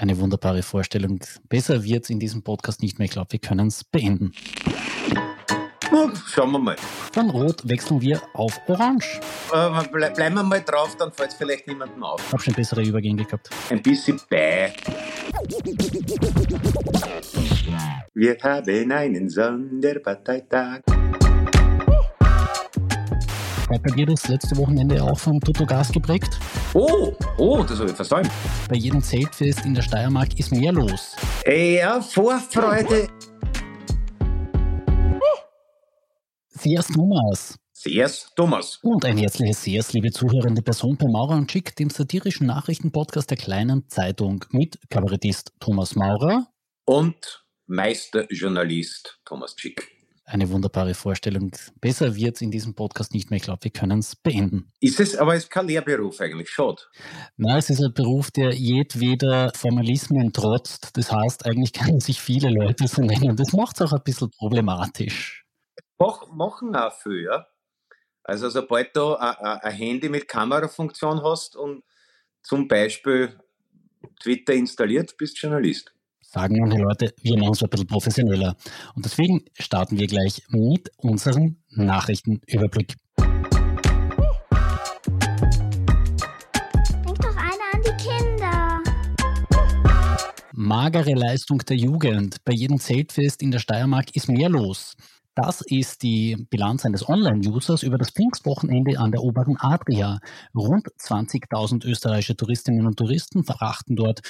Eine wunderbare Vorstellung. Besser wird es in diesem Podcast nicht mehr. Ich glaube, wir können es beenden. Schauen wir mal. Von Rot wechseln wir auf Orange. Äh, ble bleiben wir mal drauf, dann fällt es vielleicht niemandem auf. Ich habe schon bessere Übergänge gehabt. Ein bisschen bei. Wir haben einen Sonderparteitag. Bei dir das letzte Wochenende auch von Toto Gas geprägt? Oh, oh, das habe ich versäumt. Bei jedem Zeltfest in der Steiermark ist mehr los. Ja, Vorfreude. Sehr's Thomas. Sehr's, Thomas. Und ein herzliches Sehr's, liebe zuhörende Person bei Maurer und Schick, dem satirischen Nachrichtenpodcast der kleinen Zeitung mit Kabarettist Thomas Maurer. Und Meisterjournalist Thomas Schick. Eine wunderbare Vorstellung. Besser wird es in diesem Podcast nicht mehr. Ich glaube, wir können es beenden. Ist es, aber es ist kein Lehrberuf eigentlich, schade. Nein, es ist ein Beruf, der jedweder Formalismen trotzt. Das heißt, eigentlich können sich viele Leute so nennen. Das macht es auch ein bisschen problematisch. Mach, machen auch viel, ja. Also sobald du ein Handy mit Kamerafunktion hast und zum Beispiel Twitter installiert, bist du Journalist sagen manche Leute, wir machen es ein bisschen professioneller. Und deswegen starten wir gleich mit unserem Nachrichtenüberblick. Denk doch einer an die Kinder. Magere Leistung der Jugend. Bei jedem Zeltfest in der Steiermark ist mehr los. Das ist die Bilanz eines Online-Users über das Pfingstwochenende an der oberen Adria. Rund 20.000 österreichische Touristinnen und Touristen verachten dort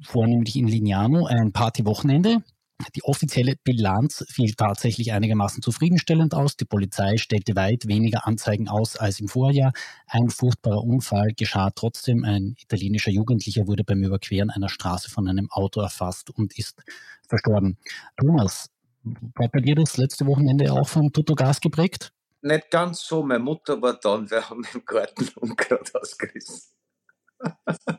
vornehmlich in Lignano ein Partywochenende. Die offizielle Bilanz fiel tatsächlich einigermaßen zufriedenstellend aus. Die Polizei stellte weit weniger Anzeigen aus als im Vorjahr. Ein furchtbarer Unfall geschah trotzdem. Ein italienischer Jugendlicher wurde beim Überqueren einer Straße von einem Auto erfasst und ist verstorben. Thomas, war bei dir das letzte Wochenende auch von Tutto Gas geprägt? Nicht ganz so. Meine Mutter war da und wir haben im Garten Unkraut ausgerissen.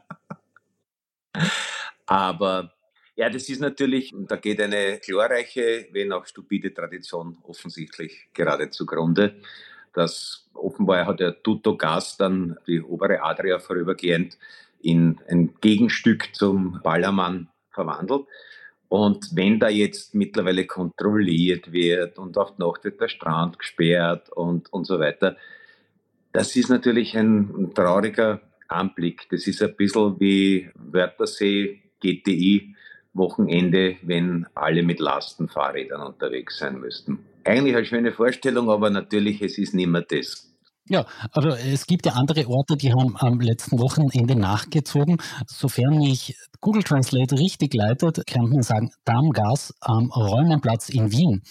Aber ja, das ist natürlich, da geht eine glorreiche, wenn auch stupide Tradition offensichtlich gerade zugrunde. Das offenbar hat der Tutto Gas dann die obere Adria vorübergehend in ein Gegenstück zum Ballermann verwandelt. Und wenn da jetzt mittlerweile kontrolliert wird und auf Nacht wird der Strand gesperrt und, und so weiter, das ist natürlich ein trauriger Anblick. Das ist ein bisschen wie Wörthersee, GTI, Wochenende, wenn alle mit Lastenfahrrädern unterwegs sein müssten. Eigentlich eine schöne Vorstellung, aber natürlich, es ist nicht mehr das. Ja, aber es gibt ja andere Orte, die haben am letzten Wochenende nachgezogen. Sofern mich Google Translate richtig leitet, kann man sagen, Darmgas am Räumenplatz in Wien.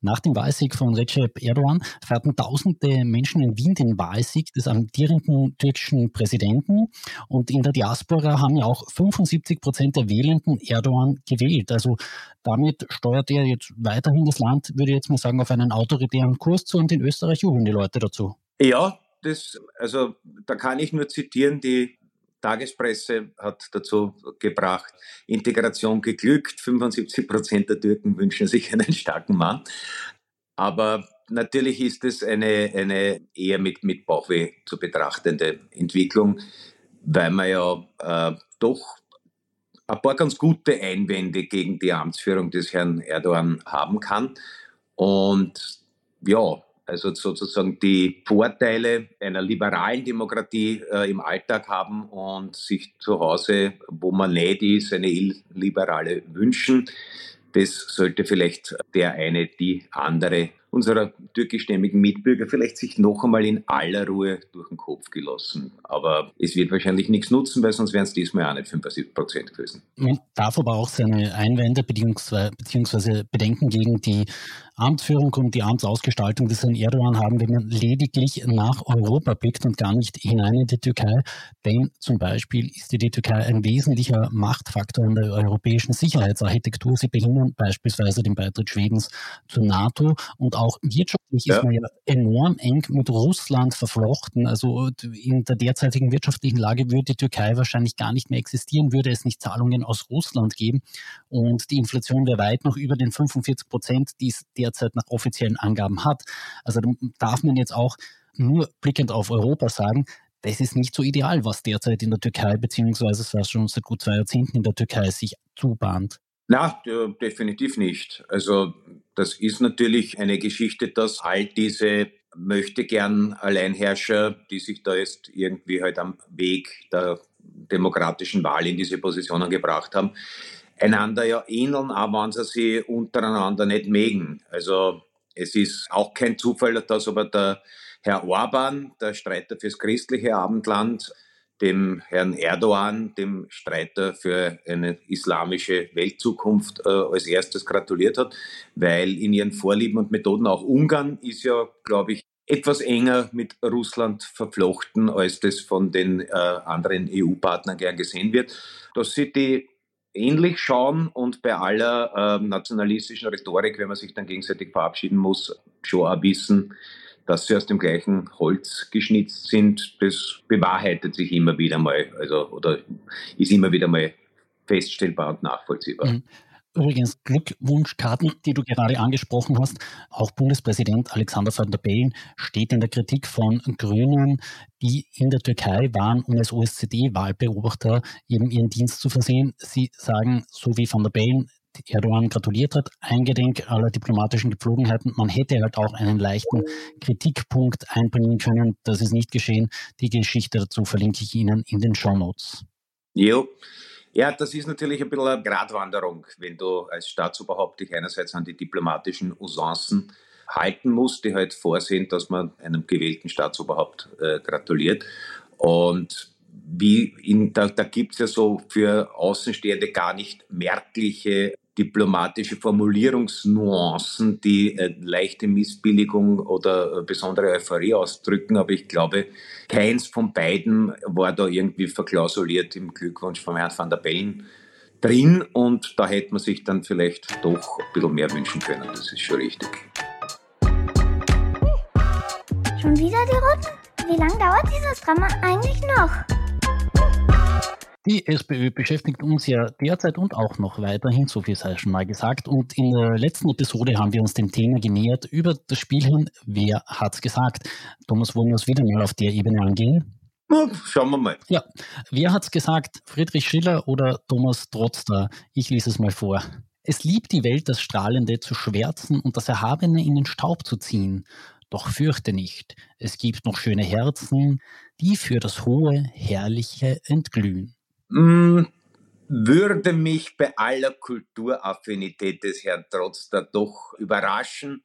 Nach dem Wahlsieg von Recep Erdogan feierten tausende Menschen in Wien den Wahlsieg des amtierenden türkischen Präsidenten. Und in der Diaspora haben ja auch 75 Prozent der Wählenden Erdogan gewählt. Also damit steuert er jetzt weiterhin das Land, würde ich jetzt mal sagen, auf einen autoritären Kurs zu und in Österreich jubeln die Leute dazu. Ja, das, also da kann ich nur zitieren, die Tagespresse hat dazu gebracht, Integration geglückt, 75 Prozent der Türken wünschen sich einen starken Mann. Aber natürlich ist es eine, eine eher mit, mit Bauchweh zu betrachtende Entwicklung, weil man ja äh, doch ein paar ganz gute Einwände gegen die Amtsführung des Herrn Erdogan haben kann. Und ja, also sozusagen die Vorteile einer liberalen Demokratie äh, im Alltag haben und sich zu Hause, wo man nicht ist, eine illiberale wünschen. Das sollte vielleicht der eine, die andere unserer türkischstämmigen Mitbürger vielleicht sich noch einmal in aller Ruhe durch den Kopf gelassen. Aber es wird wahrscheinlich nichts nutzen, weil sonst wären es diesmal auch nicht 75 Prozent gewesen. Man darf aber auch seine Einwände bzw. Bedenken gegen die Amtsführung und die Amtsausgestaltung des Herrn Erdogan haben, wenn man lediglich nach Europa blickt und gar nicht hinein in die Türkei. Denn zum Beispiel ist die Türkei ein wesentlicher Machtfaktor in der europäischen Sicherheitsarchitektur. Sie behindern beispielsweise den Beitritt Schwedens zur NATO und auch wirtschaftlich ja. ist man ja enorm eng mit Russland verflochten. Also in der derzeitigen wirtschaftlichen Lage würde die Türkei wahrscheinlich gar nicht mehr existieren, würde es nicht Zahlungen aus Russland geben. Und die Inflation wäre weit noch über den 45 Prozent, die es derzeit nach offiziellen Angaben hat. Also da darf man jetzt auch nur blickend auf Europa sagen, das ist nicht so ideal, was derzeit in der Türkei, beziehungsweise es schon seit gut zwei Jahrzehnten in der Türkei sich zubahnt. Na, definitiv nicht. Also das ist natürlich eine Geschichte, dass all diese möchte gern Alleinherrscher, die sich da jetzt irgendwie halt am Weg der demokratischen Wahl in diese Positionen gebracht haben, einander ja ähneln, aber wenn sie sich untereinander nicht mögen. Also es ist auch kein Zufall, dass aber der Herr Orban, der Streiter fürs christliche Abendland, dem Herrn Erdogan, dem Streiter für eine islamische Weltzukunft, äh, als erstes gratuliert hat, weil in ihren Vorlieben und Methoden auch Ungarn ist ja, glaube ich, etwas enger mit Russland verflochten, als das von den äh, anderen EU-Partnern gern gesehen wird. Dass sie die ähnlich schauen und bei aller äh, nationalistischen Rhetorik, wenn man sich dann gegenseitig verabschieden muss, schon auch wissen, dass sie aus dem gleichen Holz geschnitzt sind, das bewahrheitet sich immer wieder mal, also oder ist immer wieder mal feststellbar und nachvollziehbar. Mhm. Übrigens Glückwunschkarten, die du gerade angesprochen hast. Auch Bundespräsident Alexander van der Bellen steht in der Kritik von Grünen, die in der Türkei waren, um als OSZE-Wahlbeobachter eben ihren Dienst zu versehen. Sie sagen, so wie van der Bellen, Erdogan gratuliert hat, eingedenk aller diplomatischen Gepflogenheiten. Man hätte halt auch einen leichten Kritikpunkt einbringen können. Das ist nicht geschehen. Die Geschichte dazu verlinke ich Ihnen in den Show Notes. Jo. Ja, das ist natürlich ein bisschen eine Gratwanderung, wenn du als Staatsoberhaupt dich einerseits an die diplomatischen Usancen halten musst, die halt vorsehen, dass man einem gewählten Staatsoberhaupt äh, gratuliert. Und wie in, da, da gibt es ja so für Außenstehende gar nicht merkliche diplomatische Formulierungsnuancen, die äh, leichte Missbilligung oder äh, besondere Euphorie ausdrücken. Aber ich glaube, keins von beiden war da irgendwie verklausuliert im Glückwunsch von Herrn van der Bellen drin. Und da hätte man sich dann vielleicht doch ein bisschen mehr wünschen können. Das ist schon richtig. Schon wieder die Roten? Wie lange dauert dieses Drama eigentlich noch? Die SPÖ beschäftigt uns ja derzeit und auch noch weiterhin, so viel sei schon mal gesagt. Und in der letzten Episode haben wir uns dem Thema genähert über das Spiel hin, wer hat's gesagt. Thomas, wollen wir es wieder mal auf der Ebene angehen? Schauen wir mal. Ja, wer hat's gesagt? Friedrich Schiller oder Thomas Trotzter? Ich lese es mal vor. Es liebt die Welt, das Strahlende zu schwärzen und das Erhabene in den Staub zu ziehen. Doch fürchte nicht, es gibt noch schöne Herzen, die für das Hohe, Herrliche entglühen. Mm, würde mich bei aller Kulturaffinität des Herrn Trotz da doch überraschen,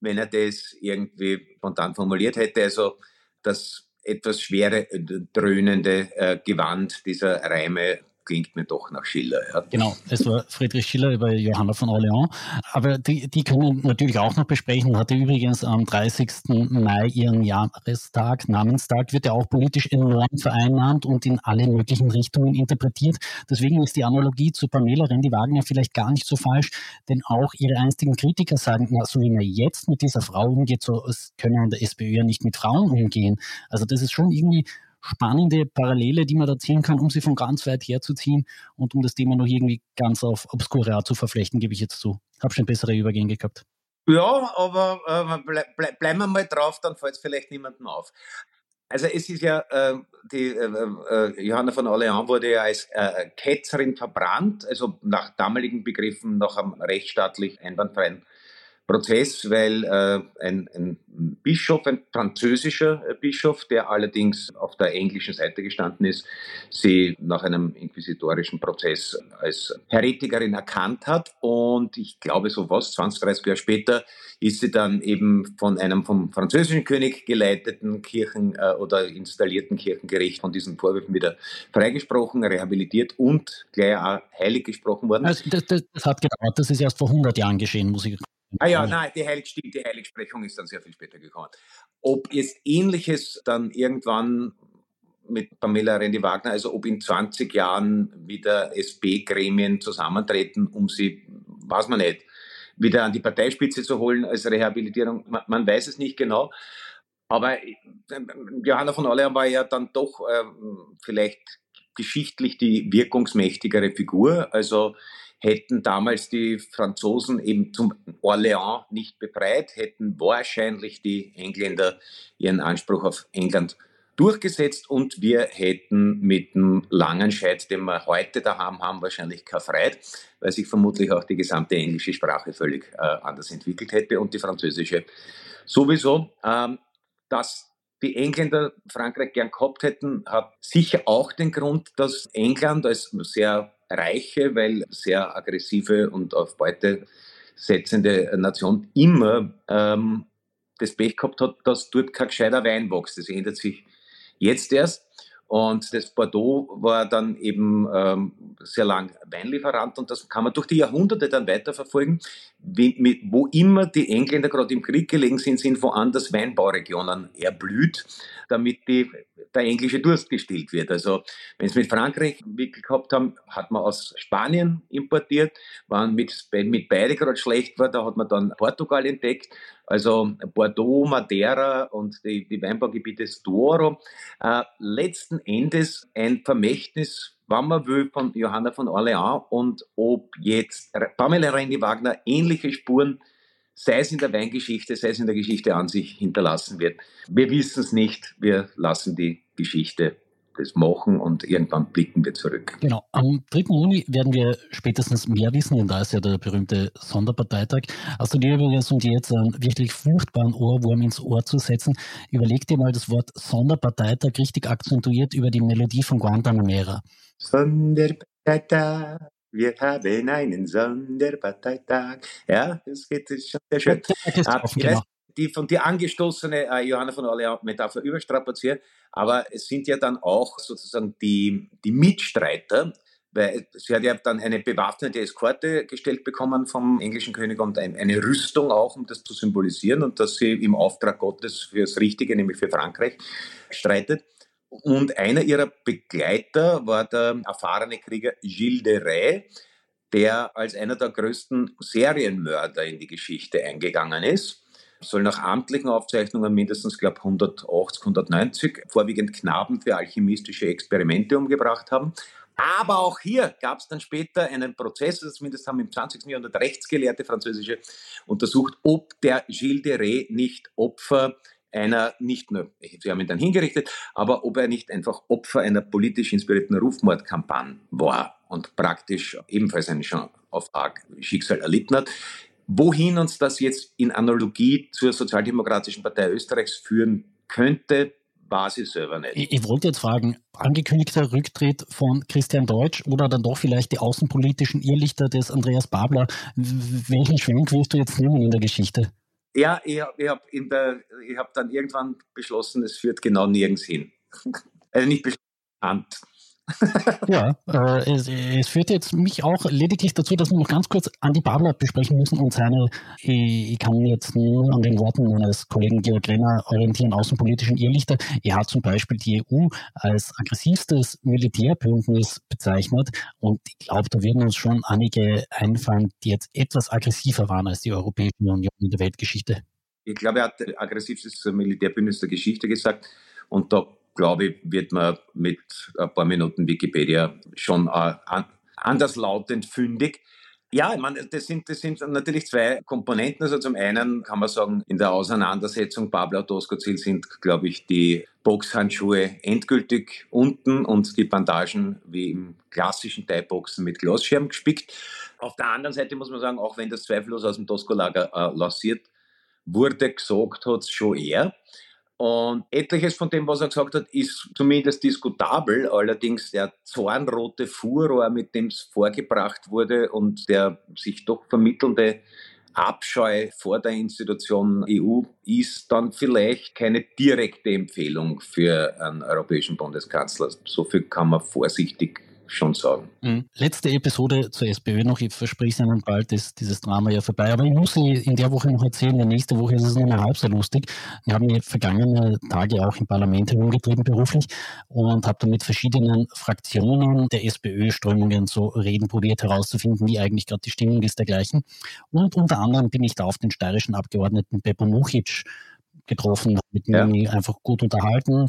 wenn er das irgendwie spontan formuliert hätte. Also das etwas schwere, dröhnende äh, Gewand dieser Reime klingt mir doch nach Schiller. Ja. Genau, es war Friedrich Schiller über Johanna von Orleans. Aber die, die können natürlich auch noch besprechen. Hatte übrigens am 30. Mai ihren Jahrestag, Namenstag, wird ja auch politisch enorm vereinnahmt und in alle möglichen Richtungen interpretiert. Deswegen ist die Analogie zu Pamela Rendi-Wagner vielleicht gar nicht so falsch, denn auch ihre einstigen Kritiker sagen, na, so wie man jetzt mit dieser Frau umgeht, so können an der SPÖ ja nicht mit Frauen umgehen. Also das ist schon irgendwie spannende Parallele, die man da ziehen kann, um sie von ganz weit herzuziehen und um das Thema noch irgendwie ganz auf Obscura zu verflechten, gebe ich jetzt zu. Habe schon bessere Übergänge gehabt. Ja, aber äh, ble ble bleiben wir mal drauf, dann fällt es vielleicht niemandem auf. Also es ist ja, äh, die äh, äh, Johanna von Orleans wurde ja als äh, Ketzerin verbrannt, also nach damaligen Begriffen nach einem rechtsstaatlich einwandfreien Prozess, weil äh, ein, ein, Bischof, ein französischer äh, Bischof, der allerdings auf der englischen Seite gestanden ist, sie nach einem inquisitorischen Prozess als Heretikerin erkannt hat. Und ich glaube, so was, 20, 30 Jahre später, ist sie dann eben von einem vom französischen König geleiteten Kirchen- äh, oder installierten Kirchengericht von diesen Vorwürfen wieder freigesprochen, rehabilitiert und gleich auch heilig gesprochen worden. Also das, das, das hat gedauert, das ist erst vor 100 Jahren geschehen, muss ich Ah ja, nein, die, Heilig, die Heiligsprechung ist dann sehr viel später gekommen. Ob jetzt Ähnliches dann irgendwann mit Pamela Rendi-Wagner, also ob in 20 Jahren wieder SP-Gremien zusammentreten, um sie, weiß man nicht, wieder an die Parteispitze zu holen als Rehabilitierung, man, man weiß es nicht genau. Aber äh, Johanna von Orleans war ja dann doch äh, vielleicht geschichtlich die wirkungsmächtigere Figur. Also Hätten damals die Franzosen eben zum Orléans nicht befreit, hätten wahrscheinlich die Engländer ihren Anspruch auf England durchgesetzt und wir hätten mit dem langen Scheit, den wir heute da haben, wahrscheinlich keine Freiheit, weil sich vermutlich auch die gesamte englische Sprache völlig äh, anders entwickelt hätte und die französische sowieso. Ähm, dass die Engländer Frankreich gern gehabt hätten, hat sicher auch den Grund, dass England als sehr reiche, weil sehr aggressive und auf Beute setzende Nation immer ähm, das Pech gehabt hat, dass dort kein gescheiter Wein wächst. Das ändert sich jetzt erst. Und das Bordeaux war dann eben ähm, sehr lang Weinlieferant und das kann man durch die Jahrhunderte dann weiterverfolgen. Wo immer die Engländer gerade im Krieg gelegen sind, sind woanders Weinbauregionen erblüht, damit die, der englische Durst gestillt wird. Also wenn sie mit Frankreich entwickelt gehabt haben, hat man aus Spanien importiert. Wenn mit, mit beide gerade schlecht war, da hat man dann Portugal entdeckt also Bordeaux, Madeira und die, die Weinbaugebiete Douro. Äh, letzten Endes ein Vermächtnis, wenn man will, von Johanna von Orleans und ob jetzt Pamela Reini-Wagner ähnliche Spuren sei es in der Weingeschichte, sei es in der Geschichte an sich hinterlassen wird. Wir wissen es nicht, wir lassen die Geschichte das machen und irgendwann blicken wir zurück. Genau. Am 3. Juni werden wir spätestens mehr wissen, denn da ist ja der berühmte Sonderparteitag. Hast du dir übrigens, um dir jetzt einen wirklich furchtbaren Ohrwurm ins Ohr zu setzen, überleg dir mal das Wort Sonderparteitag richtig akzentuiert über die Melodie von Guantanamera. Sonderparteitag. Wir haben einen Sonderparteitag. Ja, das geht das schon sehr schön. Ah, genau die von dir angestoßene äh, Johanna von Orleans-Metapher überstrapaziert, aber es sind ja dann auch sozusagen die, die Mitstreiter, weil sie hat ja dann eine bewaffnete Eskorte gestellt bekommen vom englischen König und ein, eine Rüstung auch, um das zu symbolisieren und dass sie im Auftrag Gottes fürs Richtige, nämlich für Frankreich, streitet. Und einer ihrer Begleiter war der erfahrene Krieger Gilles de Rais, der als einer der größten Serienmörder in die Geschichte eingegangen ist soll nach amtlichen Aufzeichnungen mindestens, glaube 180, 190 vorwiegend Knaben für alchemistische Experimente umgebracht haben. Aber auch hier gab es dann später einen Prozess, zumindest haben im 20. Jahrhundert Rechtsgelehrte französische untersucht, ob der Gilles de Rais nicht Opfer einer, nicht nur, sie haben ihn dann hingerichtet, aber ob er nicht einfach Opfer einer politisch inspirierten Rufmordkampagne war und praktisch ebenfalls ein schon auf arg Schicksal erlitten hat. Wohin uns das jetzt in Analogie zur Sozialdemokratischen Partei Österreichs führen könnte, weiß ich selber nicht. Ich, ich, wollte jetzt fragen, angekündigter Rücktritt von Christian Deutsch oder dann doch vielleicht die außenpolitischen Irrlichter des Andreas Babler. Welchen Schwenk wirst du jetzt nehmen in der Geschichte? Ja, ich habe hab hab dann irgendwann beschlossen, es führt genau nirgends hin. also nicht beschlossen, ja, äh, es, es, führt jetzt mich auch lediglich dazu, dass wir noch ganz kurz Andi Babler besprechen müssen und seine, ich, kann jetzt nur an den Worten meines Kollegen Georg Renner orientieren, außenpolitischen Irrlichter. Er hat zum Beispiel die EU als aggressivstes Militärbündnis bezeichnet und ich glaube, da werden uns schon einige einfallen, die jetzt etwas aggressiver waren als die Europäische Union in der Weltgeschichte. Ich glaube, er hat aggressivstes Militärbündnis der Geschichte gesagt und da glaube ich, wird man mit ein paar Minuten Wikipedia schon äh, anderslautend fündig. Ja, ich meine, das sind, das sind natürlich zwei Komponenten. Also zum einen kann man sagen, in der Auseinandersetzung Pablo Doskozil sind, glaube ich, die Boxhandschuhe endgültig unten und die Bandagen wie im klassischen Thai-Boxen mit Glasscherben gespickt. Auf der anderen Seite muss man sagen, auch wenn das zweifellos aus dem Tosco-Lager äh, lanciert wurde, gesagt hat es schon er. Und etliches von dem, was er gesagt hat, ist zumindest diskutabel. Allerdings der zornrote Furor, mit dem es vorgebracht wurde und der sich doch vermittelnde Abscheu vor der Institution EU ist dann vielleicht keine direkte Empfehlung für einen europäischen Bundeskanzler. So viel kann man vorsichtig schon sagen. Mhm. Letzte Episode zur SPÖ noch. Ich verspreche Ihnen, bald ist dieses Drama ja vorbei. Aber ich muss Sie in der Woche noch erzählen, in nächste Woche ist es nur halb so lustig. Wir haben mich vergangene Tage auch im Parlament herumgetrieben beruflich und habe dann mit verschiedenen Fraktionen der SPÖ-Strömungen so reden probiert herauszufinden, wie eigentlich gerade die Stimmung ist dergleichen. Und unter anderem bin ich da auf den steirischen Abgeordneten Pepo Muchic getroffen, mit ja. mir einfach gut unterhalten.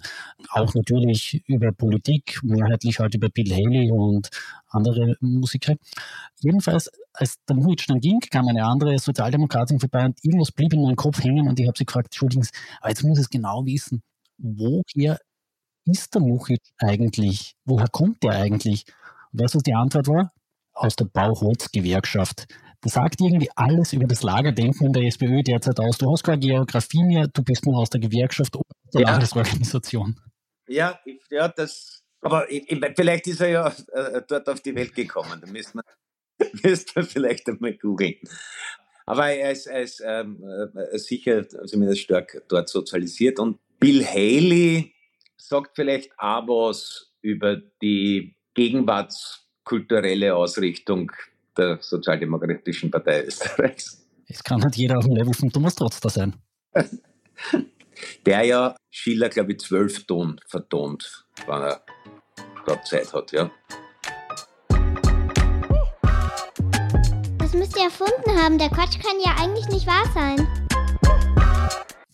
Auch natürlich über Politik, mehrheitlich halt über Bill Haley und andere Musiker. Jedenfalls, als der Mujic dann ging, kam eine andere Sozialdemokratin vorbei und irgendwas blieb in meinem Kopf hängen und ich habe sie gefragt, entschuldigen Sie, aber jetzt muss ich es genau wissen, woher ist der Muchic eigentlich? Woher kommt der eigentlich? Und weißt du, was die Antwort war? Aus der Bauholz-Gewerkschaft. Das sagt irgendwie alles über das Lagerdenken in der SPÖ derzeit aus. Du hast keine Geografie mehr, du bist nur aus der Gewerkschaft oder der ja. Landesorganisation. Ja, ja, das, aber ich, vielleicht ist er ja äh, dort auf die Welt gekommen. Da müsste man, müsste man vielleicht einmal googeln. Aber er ist, er ist ähm, äh, sicher zumindest stark dort sozialisiert. Und Bill Haley sagt vielleicht auch was über die gegenwartskulturelle Ausrichtung der Sozialdemokratischen Partei Österreichs. Es kann nicht jeder auf dem Level von Thomas Trotzter sein. Der ja Schiller, glaube ich, zwölf Ton vertont, wenn er gerade Zeit hat, ja. Das müsst ihr erfunden haben. Der Quatsch kann ja eigentlich nicht wahr sein.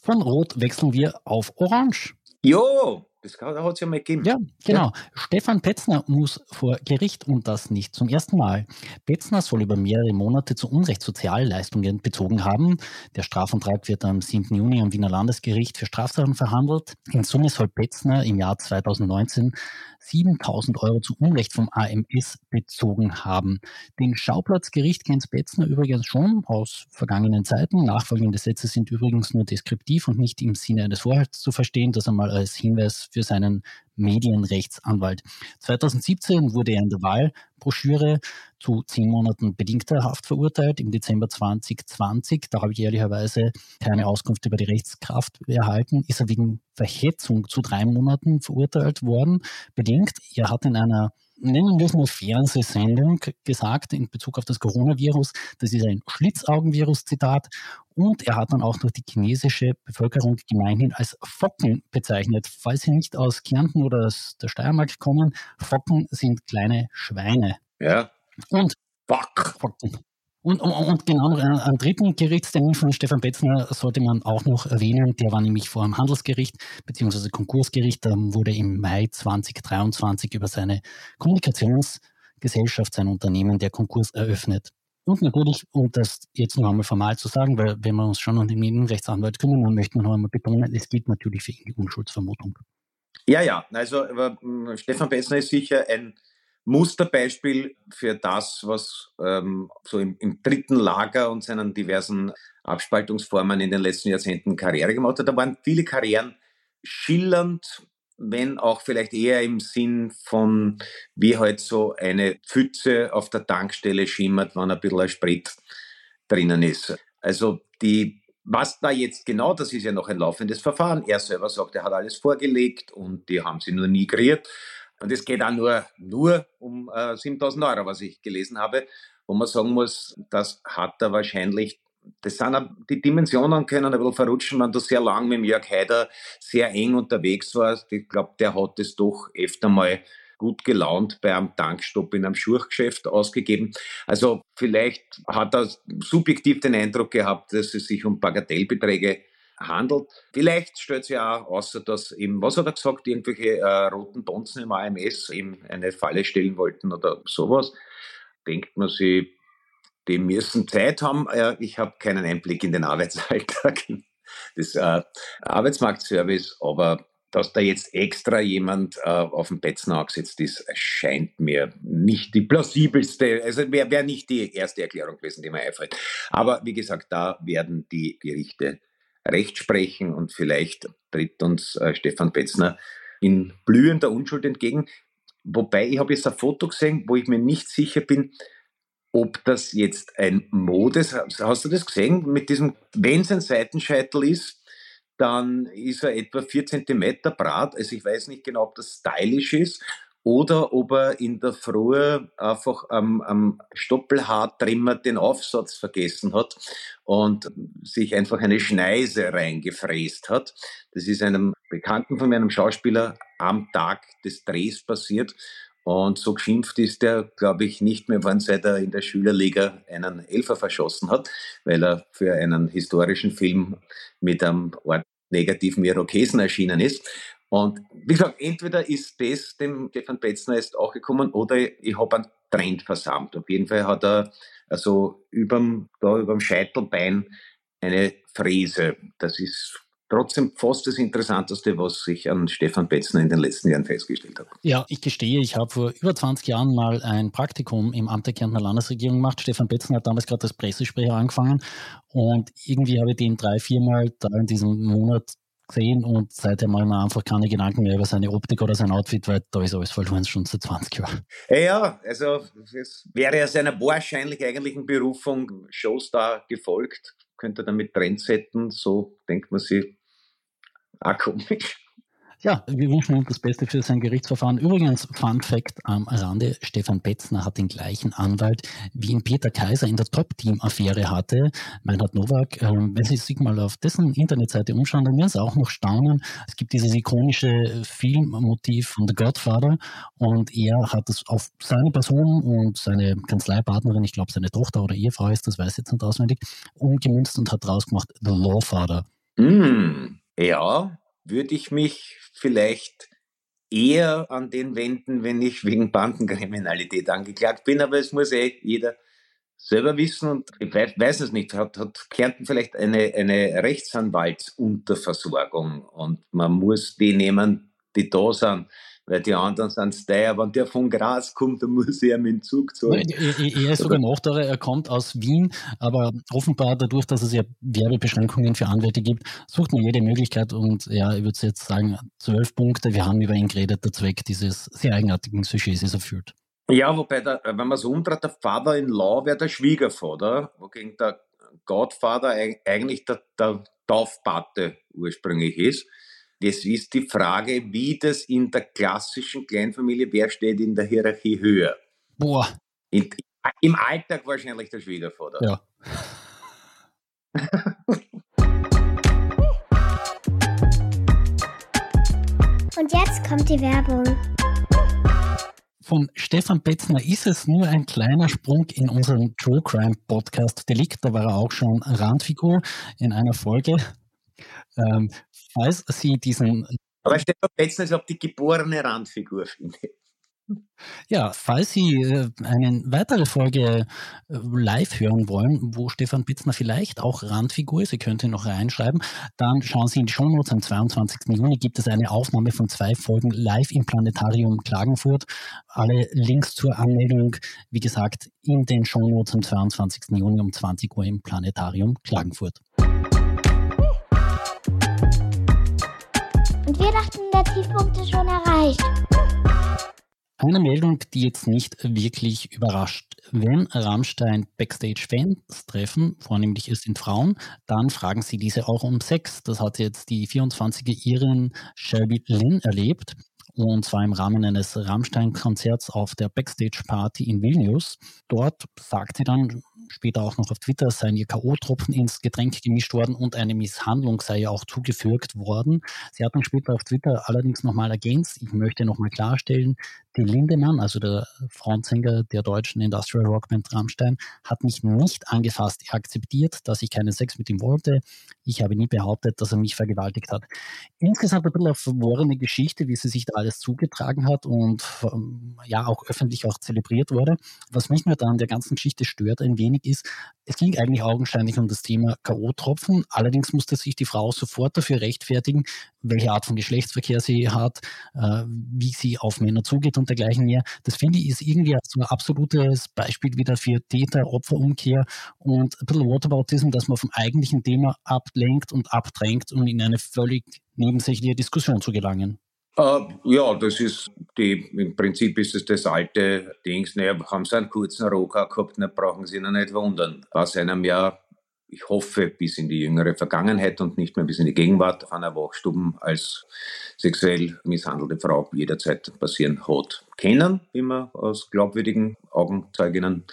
Von Rot wechseln wir auf Orange. Jo, das hat es ja mal gegeben. Ja, genau. Ja. Stefan Petzner muss vor Gericht und das nicht zum ersten Mal. Petzner soll über mehrere Monate zu Unrecht Sozialleistungen bezogen haben. Der Strafantrag wird am 7. Juni am Wiener Landesgericht für Strafsachen verhandelt. In Summe soll Petzner im Jahr 2019 7000 Euro zu Unrecht vom AMS bezogen haben. Den Schauplatzgericht kennt Betzner übrigens schon aus vergangenen Zeiten. Nachfolgende Sätze sind übrigens nur deskriptiv und nicht im Sinne eines Vorhalts zu verstehen. Das einmal als Hinweis für seinen Medienrechtsanwalt. 2017 wurde er in der Wahlbroschüre zu zehn Monaten bedingter Haft verurteilt. Im Dezember 2020, da habe ich ehrlicherweise keine Auskunft über die Rechtskraft erhalten, ist er wegen Verhetzung zu drei Monaten verurteilt worden. Bedingt, er hat in einer nennen wir es mal Fernsehsendung gesagt in Bezug auf das Coronavirus. Das ist ein Schlitzaugenvirus, Zitat. Und er hat dann auch noch die chinesische Bevölkerung gemeinhin als Focken bezeichnet. Falls sie nicht aus Kärnten oder aus der Steiermark kommen, Focken sind kleine Schweine. Ja. Und Fuck. Focken. Und, und, und, genau noch einen, einen, dritten Gerichtstermin von Stefan Betzner sollte man auch noch erwähnen. Der war nämlich vor dem Handelsgericht bzw. Konkursgericht. Da wurde im Mai 2023 über seine Kommunikationsgesellschaft, sein Unternehmen, der Konkurs eröffnet. Und natürlich, um das jetzt noch einmal formal zu sagen, weil wenn wir uns schon um den Medienrechtsanwalt kümmern, dann möchten wir noch einmal betonen, es geht natürlich für ihn die Unschuldsvermutung. Ja, ja, also hm, Stefan Bessner ist sicher ein Musterbeispiel für das, was ähm, so im, im, dritten Lager und seinen diversen Abspaltungsformen in den letzten Jahrzehnten Karriere gemacht hat. Da waren viele Karrieren schillernd, wenn auch vielleicht eher im Sinn von, wie halt so eine Pfütze auf der Tankstelle schimmert, wenn ein bisschen Sprit drinnen ist. Also die, was da jetzt genau, das ist ja noch ein laufendes Verfahren. Er selber sagt, er hat alles vorgelegt und die haben sie nur migriert. Und es geht auch nur, nur um äh, 7000 Euro, was ich gelesen habe, wo man sagen muss, das hat er wahrscheinlich das sind die Dimensionen können ein bisschen verrutschen, wenn du sehr lang mit Jörg Haider sehr eng unterwegs warst. Ich glaube, der hat es doch öfter mal gut gelaunt bei einem Tankstopp in einem Schurchgeschäft ausgegeben. Also vielleicht hat er subjektiv den Eindruck gehabt, dass es sich um Bagatellbeträge handelt. Vielleicht stellt sich auch, außer dass eben, was hat er gesagt, irgendwelche äh, roten Bonzen im AMS ihm eine Falle stellen wollten oder sowas, denkt man sich, die müssen Zeit haben. Ich habe keinen Einblick in den Arbeitsalltag des äh, Arbeitsmarktservice, aber dass da jetzt extra jemand äh, auf dem Betzen angesetzt ist, scheint mir nicht die plausibelste, also wäre wär nicht die erste Erklärung gewesen, die mir einfällt. Aber wie gesagt, da werden die Gerichte Recht sprechen und vielleicht tritt uns äh, Stefan Betzner in blühender Unschuld entgegen. Wobei, ich habe jetzt ein Foto gesehen, wo ich mir nicht sicher bin, ob das jetzt ein Modes, hast du das gesehen, mit diesem, wenn es ein Seitenscheitel ist, dann ist er etwa vier Zentimeter brat. Also ich weiß nicht genau, ob das stylisch ist oder ob er in der Früh einfach am, am Stoppelhaartrimmer den Aufsatz vergessen hat und sich einfach eine Schneise reingefräst hat. Das ist einem Bekannten von mir, einem Schauspieler, am Tag des Drehs passiert. Und so geschimpft ist er, glaube ich, nicht mehr worden, seit er in der Schülerliga einen Elfer verschossen hat, weil er für einen historischen Film mit einem Ort negativen Irokesen erschienen ist. Und wie gesagt, entweder ist das dem Stefan Betzner jetzt auch gekommen oder ich habe einen Trend versammelt. Auf jeden Fall hat er also überm, da überm Scheitelbein eine Fräse. Das ist trotzdem fast das Interessanteste, was ich an Stefan Betzner in den letzten Jahren festgestellt habe. Ja, ich gestehe, ich habe vor über 20 Jahren mal ein Praktikum im Amt der Kärntner Landesregierung gemacht. Stefan Betzner hat damals gerade als Pressesprecher angefangen und irgendwie habe ich den drei, viermal da in diesem Monat gesehen und seitdem mache ich mir einfach keine Gedanken mehr über seine Optik oder sein Outfit, weil da ist alles verloren schon seit 20 Jahren. Ja, also es wäre ja seiner wahrscheinlich eigentlichen Berufung Showstar gefolgt, könnte damit Trendsetten, so denkt man sich, auch komisch. Ja, wir wünschen ihm das Beste für sein Gerichtsverfahren. Übrigens, Fun Fact am Rande, Stefan Betzner hat den gleichen Anwalt, wie ihn Peter Kaiser in der Top-Team-Affäre hatte. Meinhard Nowak, äh, wenn Sie sich mal auf dessen Internetseite umschauen, dann werden Sie auch noch staunen. Es gibt dieses ikonische Filmmotiv von The Godfather und er hat es auf seine Person und seine Kanzleipartnerin, ich glaube seine Tochter oder Ehefrau ist, das weiß ich jetzt nicht auswendig, umgemünzt und hat draus gemacht The Lawfather. Mm, ja, würde ich mich vielleicht eher an den wenden, wenn ich wegen Bandenkriminalität angeklagt bin, aber es muss eh jeder selber wissen und ich weiß, es nicht, hat, hat Kärnten vielleicht eine, eine Rechtsanwaltsunterversorgung und man muss die nehmen, die da sind weil die anderen sind Steyr. Wenn der von Graz kommt, dann muss er mit dem Zug zahlen. Er, ist sogar noch er kommt aus Wien, aber offenbar dadurch, dass es ja Werbebeschränkungen für Anwälte gibt, sucht man jede Möglichkeit und ja, ich würde jetzt sagen, zwölf Punkte, wir haben über ihn geredet, der Zweck dieses sehr eigenartigen Sujets ist erfüllt. Ja, wobei, der, wenn man so umdreht, der Vater in Law wäre der Schwiegervater, wogegen der Godfather eigentlich der, der Taufpate ursprünglich ist. Das ist die Frage, wie das in der klassischen Kleinfamilie, wer steht in der Hierarchie höher? Boah. In, Im Alltag wahrscheinlich der Schwiegervater. Ja. Und jetzt kommt die Werbung. Von Stefan Betzner ist es nur ein kleiner Sprung in unseren True Crime Podcast Delikt. Da war er auch schon Randfigur in einer Folge. Ähm, falls Sie diesen. Aber Stefan Betzner ist auch die geborene Randfigur, finde ich. Ja, falls Sie äh, eine weitere Folge äh, live hören wollen, wo Stefan Bitzner vielleicht auch Randfigur ist, Sie könnten noch reinschreiben, dann schauen Sie in die Shownotes. Am 22. Juni gibt es eine Aufnahme von zwei Folgen live im Planetarium Klagenfurt. Alle Links zur Anmeldung, wie gesagt, in den Shownotes am 22. Juni um 20 Uhr im Planetarium Klagenfurt. Wir dachten, der Tiefpunkt ist schon erreicht. Eine Meldung, die jetzt nicht wirklich überrascht. Wenn Rammstein Backstage-Fans treffen, vornehmlich es sind Frauen, dann fragen sie diese auch um Sex. Das hat jetzt die 24er Irin Shelby Lynn erlebt. Und zwar im Rahmen eines Rammstein-Konzerts auf der Backstage-Party in Vilnius. Dort sagt sie dann später auch noch auf Twitter, seien ihr K.O.-Tropfen ins Getränk gemischt worden und eine Misshandlung sei ihr auch zugefügt worden. Sie hat dann später auf Twitter allerdings nochmal ergänzt, ich möchte nochmal klarstellen, die Lindemann, also der Frontsänger der deutschen Industrial Rockband Rammstein, hat mich nicht angefasst. Er akzeptiert, dass ich keinen Sex mit ihm wollte. Ich habe nie behauptet, dass er mich vergewaltigt hat. Insgesamt ein bisschen eine verworrene Geschichte, wie sie sich da alles zugetragen hat und ähm, ja auch öffentlich auch zelebriert wurde. Was mich nur da an der ganzen Geschichte stört ein wenig ist, es ging eigentlich augenscheinlich um das Thema K.O.-Tropfen. Allerdings musste sich die Frau sofort dafür rechtfertigen, welche Art von Geschlechtsverkehr sie hat, äh, wie sie auf Männer zugeht und dergleichen mehr. Das finde ich ist irgendwie so ein absolutes Beispiel wieder für Täter-Opfer-Umkehr und ein bisschen Whataboutism, dass man vom eigentlichen Thema ablenkt und abdrängt, um in eine völlig nebensächliche Diskussion zu gelangen. Uh, ja, das ist die, im Prinzip ist es das alte Dings, naja, haben sie einen kurzen Rocker gehabt, dann brauchen sie ihn nicht wundern. Was einem ja ich hoffe, bis in die jüngere Vergangenheit und nicht mehr bis in die Gegenwart an der Wachstuben als sexuell misshandelte Frau jederzeit passieren hat. Kennen, wie man aus glaubwürdigen Augenzeuginnen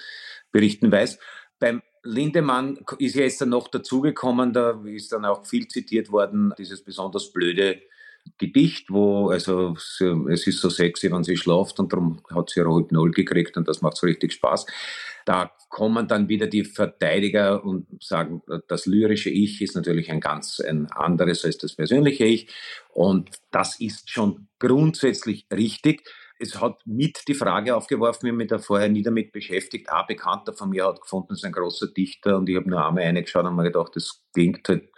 berichten weiß. Beim Lindemann ist ja jetzt dann noch dazugekommen, da ist dann auch viel zitiert worden, dieses besonders blöde Gedicht, wo, also es ist so sexy, wenn sie schlaft und darum hat sie Rohypnol gekriegt und das macht so richtig Spaß. Da kommen dann wieder die Verteidiger und sagen, das lyrische Ich ist natürlich ein ganz ein anderes als das persönliche Ich und das ist schon grundsätzlich richtig. es hat mit die Frage aufgeworfen, wir haben mich da vorher nie damit beschäftigt. Ein Bekannter von mir hat gefunden, es ist ein großer Dichter und ich habe nur einmal reingeschaut und mir gedacht, das klingt halt,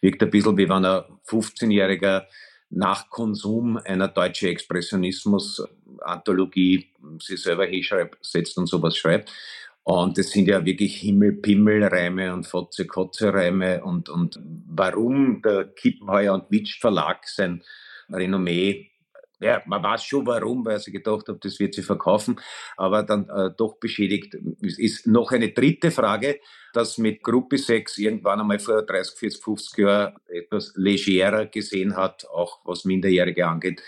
wirkt ein bisschen wie wenn ein 15-jähriger nach Konsum einer deutschen Expressionismus-Anthologie sich selber hinsetzt und sowas schreibt. Und das sind ja wirklich Himmel-Pimmel-Reime und Fotze-Kotze-Reime und, und warum der Kippenheuer und Witsch Verlag sein Renommee ja, man weiß schon warum, weil sie gedacht hat, das wird sie verkaufen, aber dann äh, doch beschädigt. Ist noch eine dritte Frage, dass mit Gruppe 6 irgendwann einmal vor 30, 40, 50 Jahren etwas legerer gesehen hat, auch was Minderjährige angeht.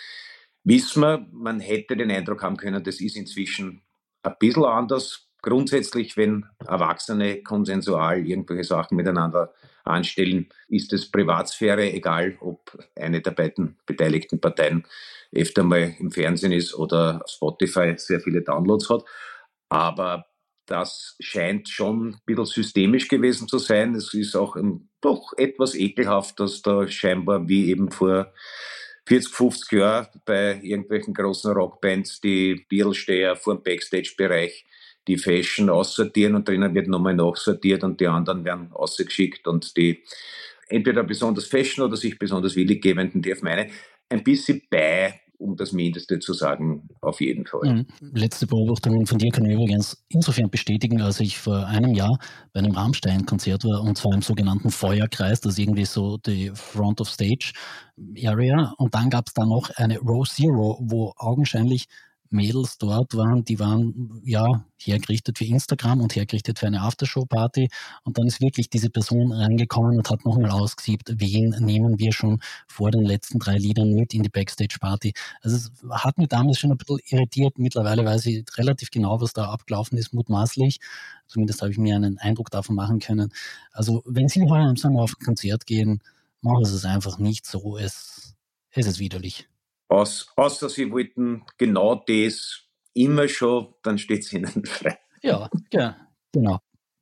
Wissen wir, man hätte den Eindruck haben können, das ist inzwischen ein bisschen anders. Grundsätzlich, wenn Erwachsene konsensual irgendwelche Sachen miteinander anstellen, ist es Privatsphäre, egal ob eine der beiden beteiligten Parteien öfter mal im Fernsehen ist oder Spotify sehr viele Downloads hat. Aber das scheint schon ein bisschen systemisch gewesen zu sein. Es ist auch doch etwas ekelhaft, dass da scheinbar wie eben vor 40, 50 Jahren bei irgendwelchen großen Rockbands die Bierlsteher vor dem Backstage-Bereich die Fashion aussortieren und drinnen wird nochmal nachsortiert und die anderen werden ausgeschickt und die entweder besonders Fashion oder sich besonders willig gebenden dürfen meine ein bisschen bei, um das Mindeste zu sagen, auf jeden Fall. Mhm. Letzte Beobachtung von dir kann ich übrigens insofern bestätigen, als ich vor einem Jahr bei einem Rammstein-Konzert war und zwar im sogenannten Feuerkreis, das ist irgendwie so die Front of Stage Area und dann gab es da noch eine Row Zero, wo augenscheinlich Mädels dort waren, die waren ja hergerichtet für Instagram und hergerichtet für eine Aftershow-Party. Und dann ist wirklich diese Person reingekommen und hat nochmal ausgesiebt, wen nehmen wir schon vor den letzten drei Liedern mit in die Backstage-Party. Also es hat mich damals schon ein bisschen irritiert. Mittlerweile weiß ich relativ genau, was da abgelaufen ist, mutmaßlich. Zumindest habe ich mir einen Eindruck davon machen können. Also wenn Sie heuer am Sommer auf ein Konzert gehen, machen Sie es einfach nicht so. Es, es ist widerlich. Aus, außer sie wollten genau das immer schon, dann steht es ihnen frei. Ja, ja, genau.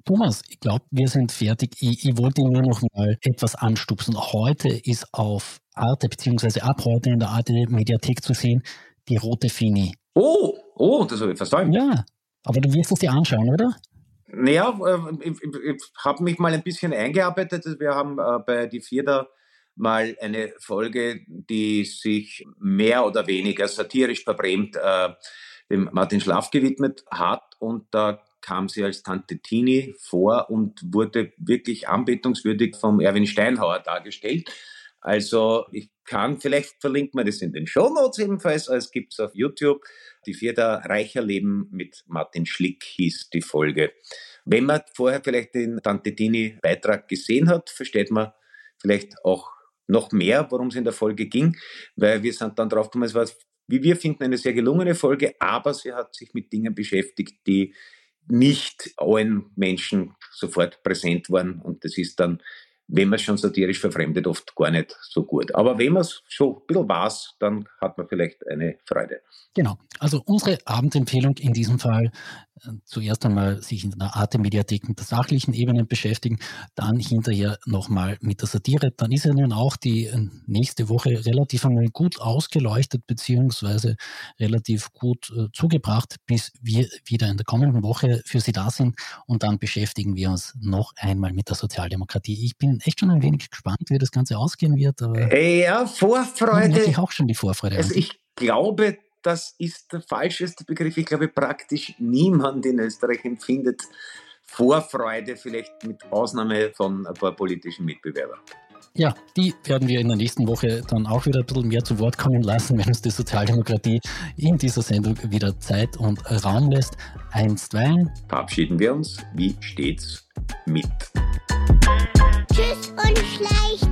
Thomas, ich glaube, wir sind fertig. Ich, ich, wollte nur noch mal etwas anstupsen. Heute ist auf Arte, beziehungsweise ab heute in der Arte Mediathek zu sehen, die rote Fini. Oh, oh, das habe ich verstanden. Ja, aber du wirst es dir anschauen, oder? Naja, äh, ich, ich, ich habe mich mal ein bisschen eingearbeitet. Wir haben äh, bei die Vierter mal eine Folge, die sich mehr oder weniger satirisch verbrämt äh, dem Martin Schlaf gewidmet hat. Und da kam sie als Tante Tini vor und wurde wirklich anbetungswürdig vom Erwin Steinhauer dargestellt. Also ich kann, vielleicht verlinkt man das in den Shownotes ebenfalls, es gibt es auf YouTube. Die Vierter Reicher Leben mit Martin Schlick hieß die Folge. Wenn man vorher vielleicht den Tante Tini Beitrag gesehen hat, versteht man vielleicht auch noch mehr, worum es in der Folge ging, weil wir sind dann drauf gekommen, es war, wie wir finden, eine sehr gelungene Folge, aber sie hat sich mit Dingen beschäftigt, die nicht allen Menschen sofort präsent waren und das ist dann wenn man es schon satirisch verfremdet, oft gar nicht so gut. Aber wenn man es schon ein bisschen weiß, dann hat man vielleicht eine Freude. Genau. Also unsere Abendempfehlung in diesem Fall zuerst einmal sich in der Arte-Mediathek mit der sachlichen Ebene beschäftigen, dann hinterher nochmal mit der Satire. Dann ist ja nun auch die äh, nächste Woche relativ einmal gut ausgeleuchtet beziehungsweise relativ gut äh, zugebracht, bis wir wieder in der kommenden Woche für Sie da sind und dann beschäftigen wir uns noch einmal mit der Sozialdemokratie. Ich bin echt schon ein wenig gespannt, wie das Ganze ausgehen wird. Aber ja, Vorfreude. Ich auch schon die Vorfreude. Also ich glaube, das ist der falscheste Begriff. Ich glaube, praktisch niemand in Österreich empfindet Vorfreude, vielleicht mit Ausnahme von ein paar politischen Mitbewerbern. Ja, die werden wir in der nächsten Woche dann auch wieder ein bisschen mehr zu Wort kommen lassen, wenn uns die Sozialdemokratie in dieser Sendung wieder Zeit und Raum lässt. Einstweilen verabschieden wir uns wie stets mit. Tschüss und schleich.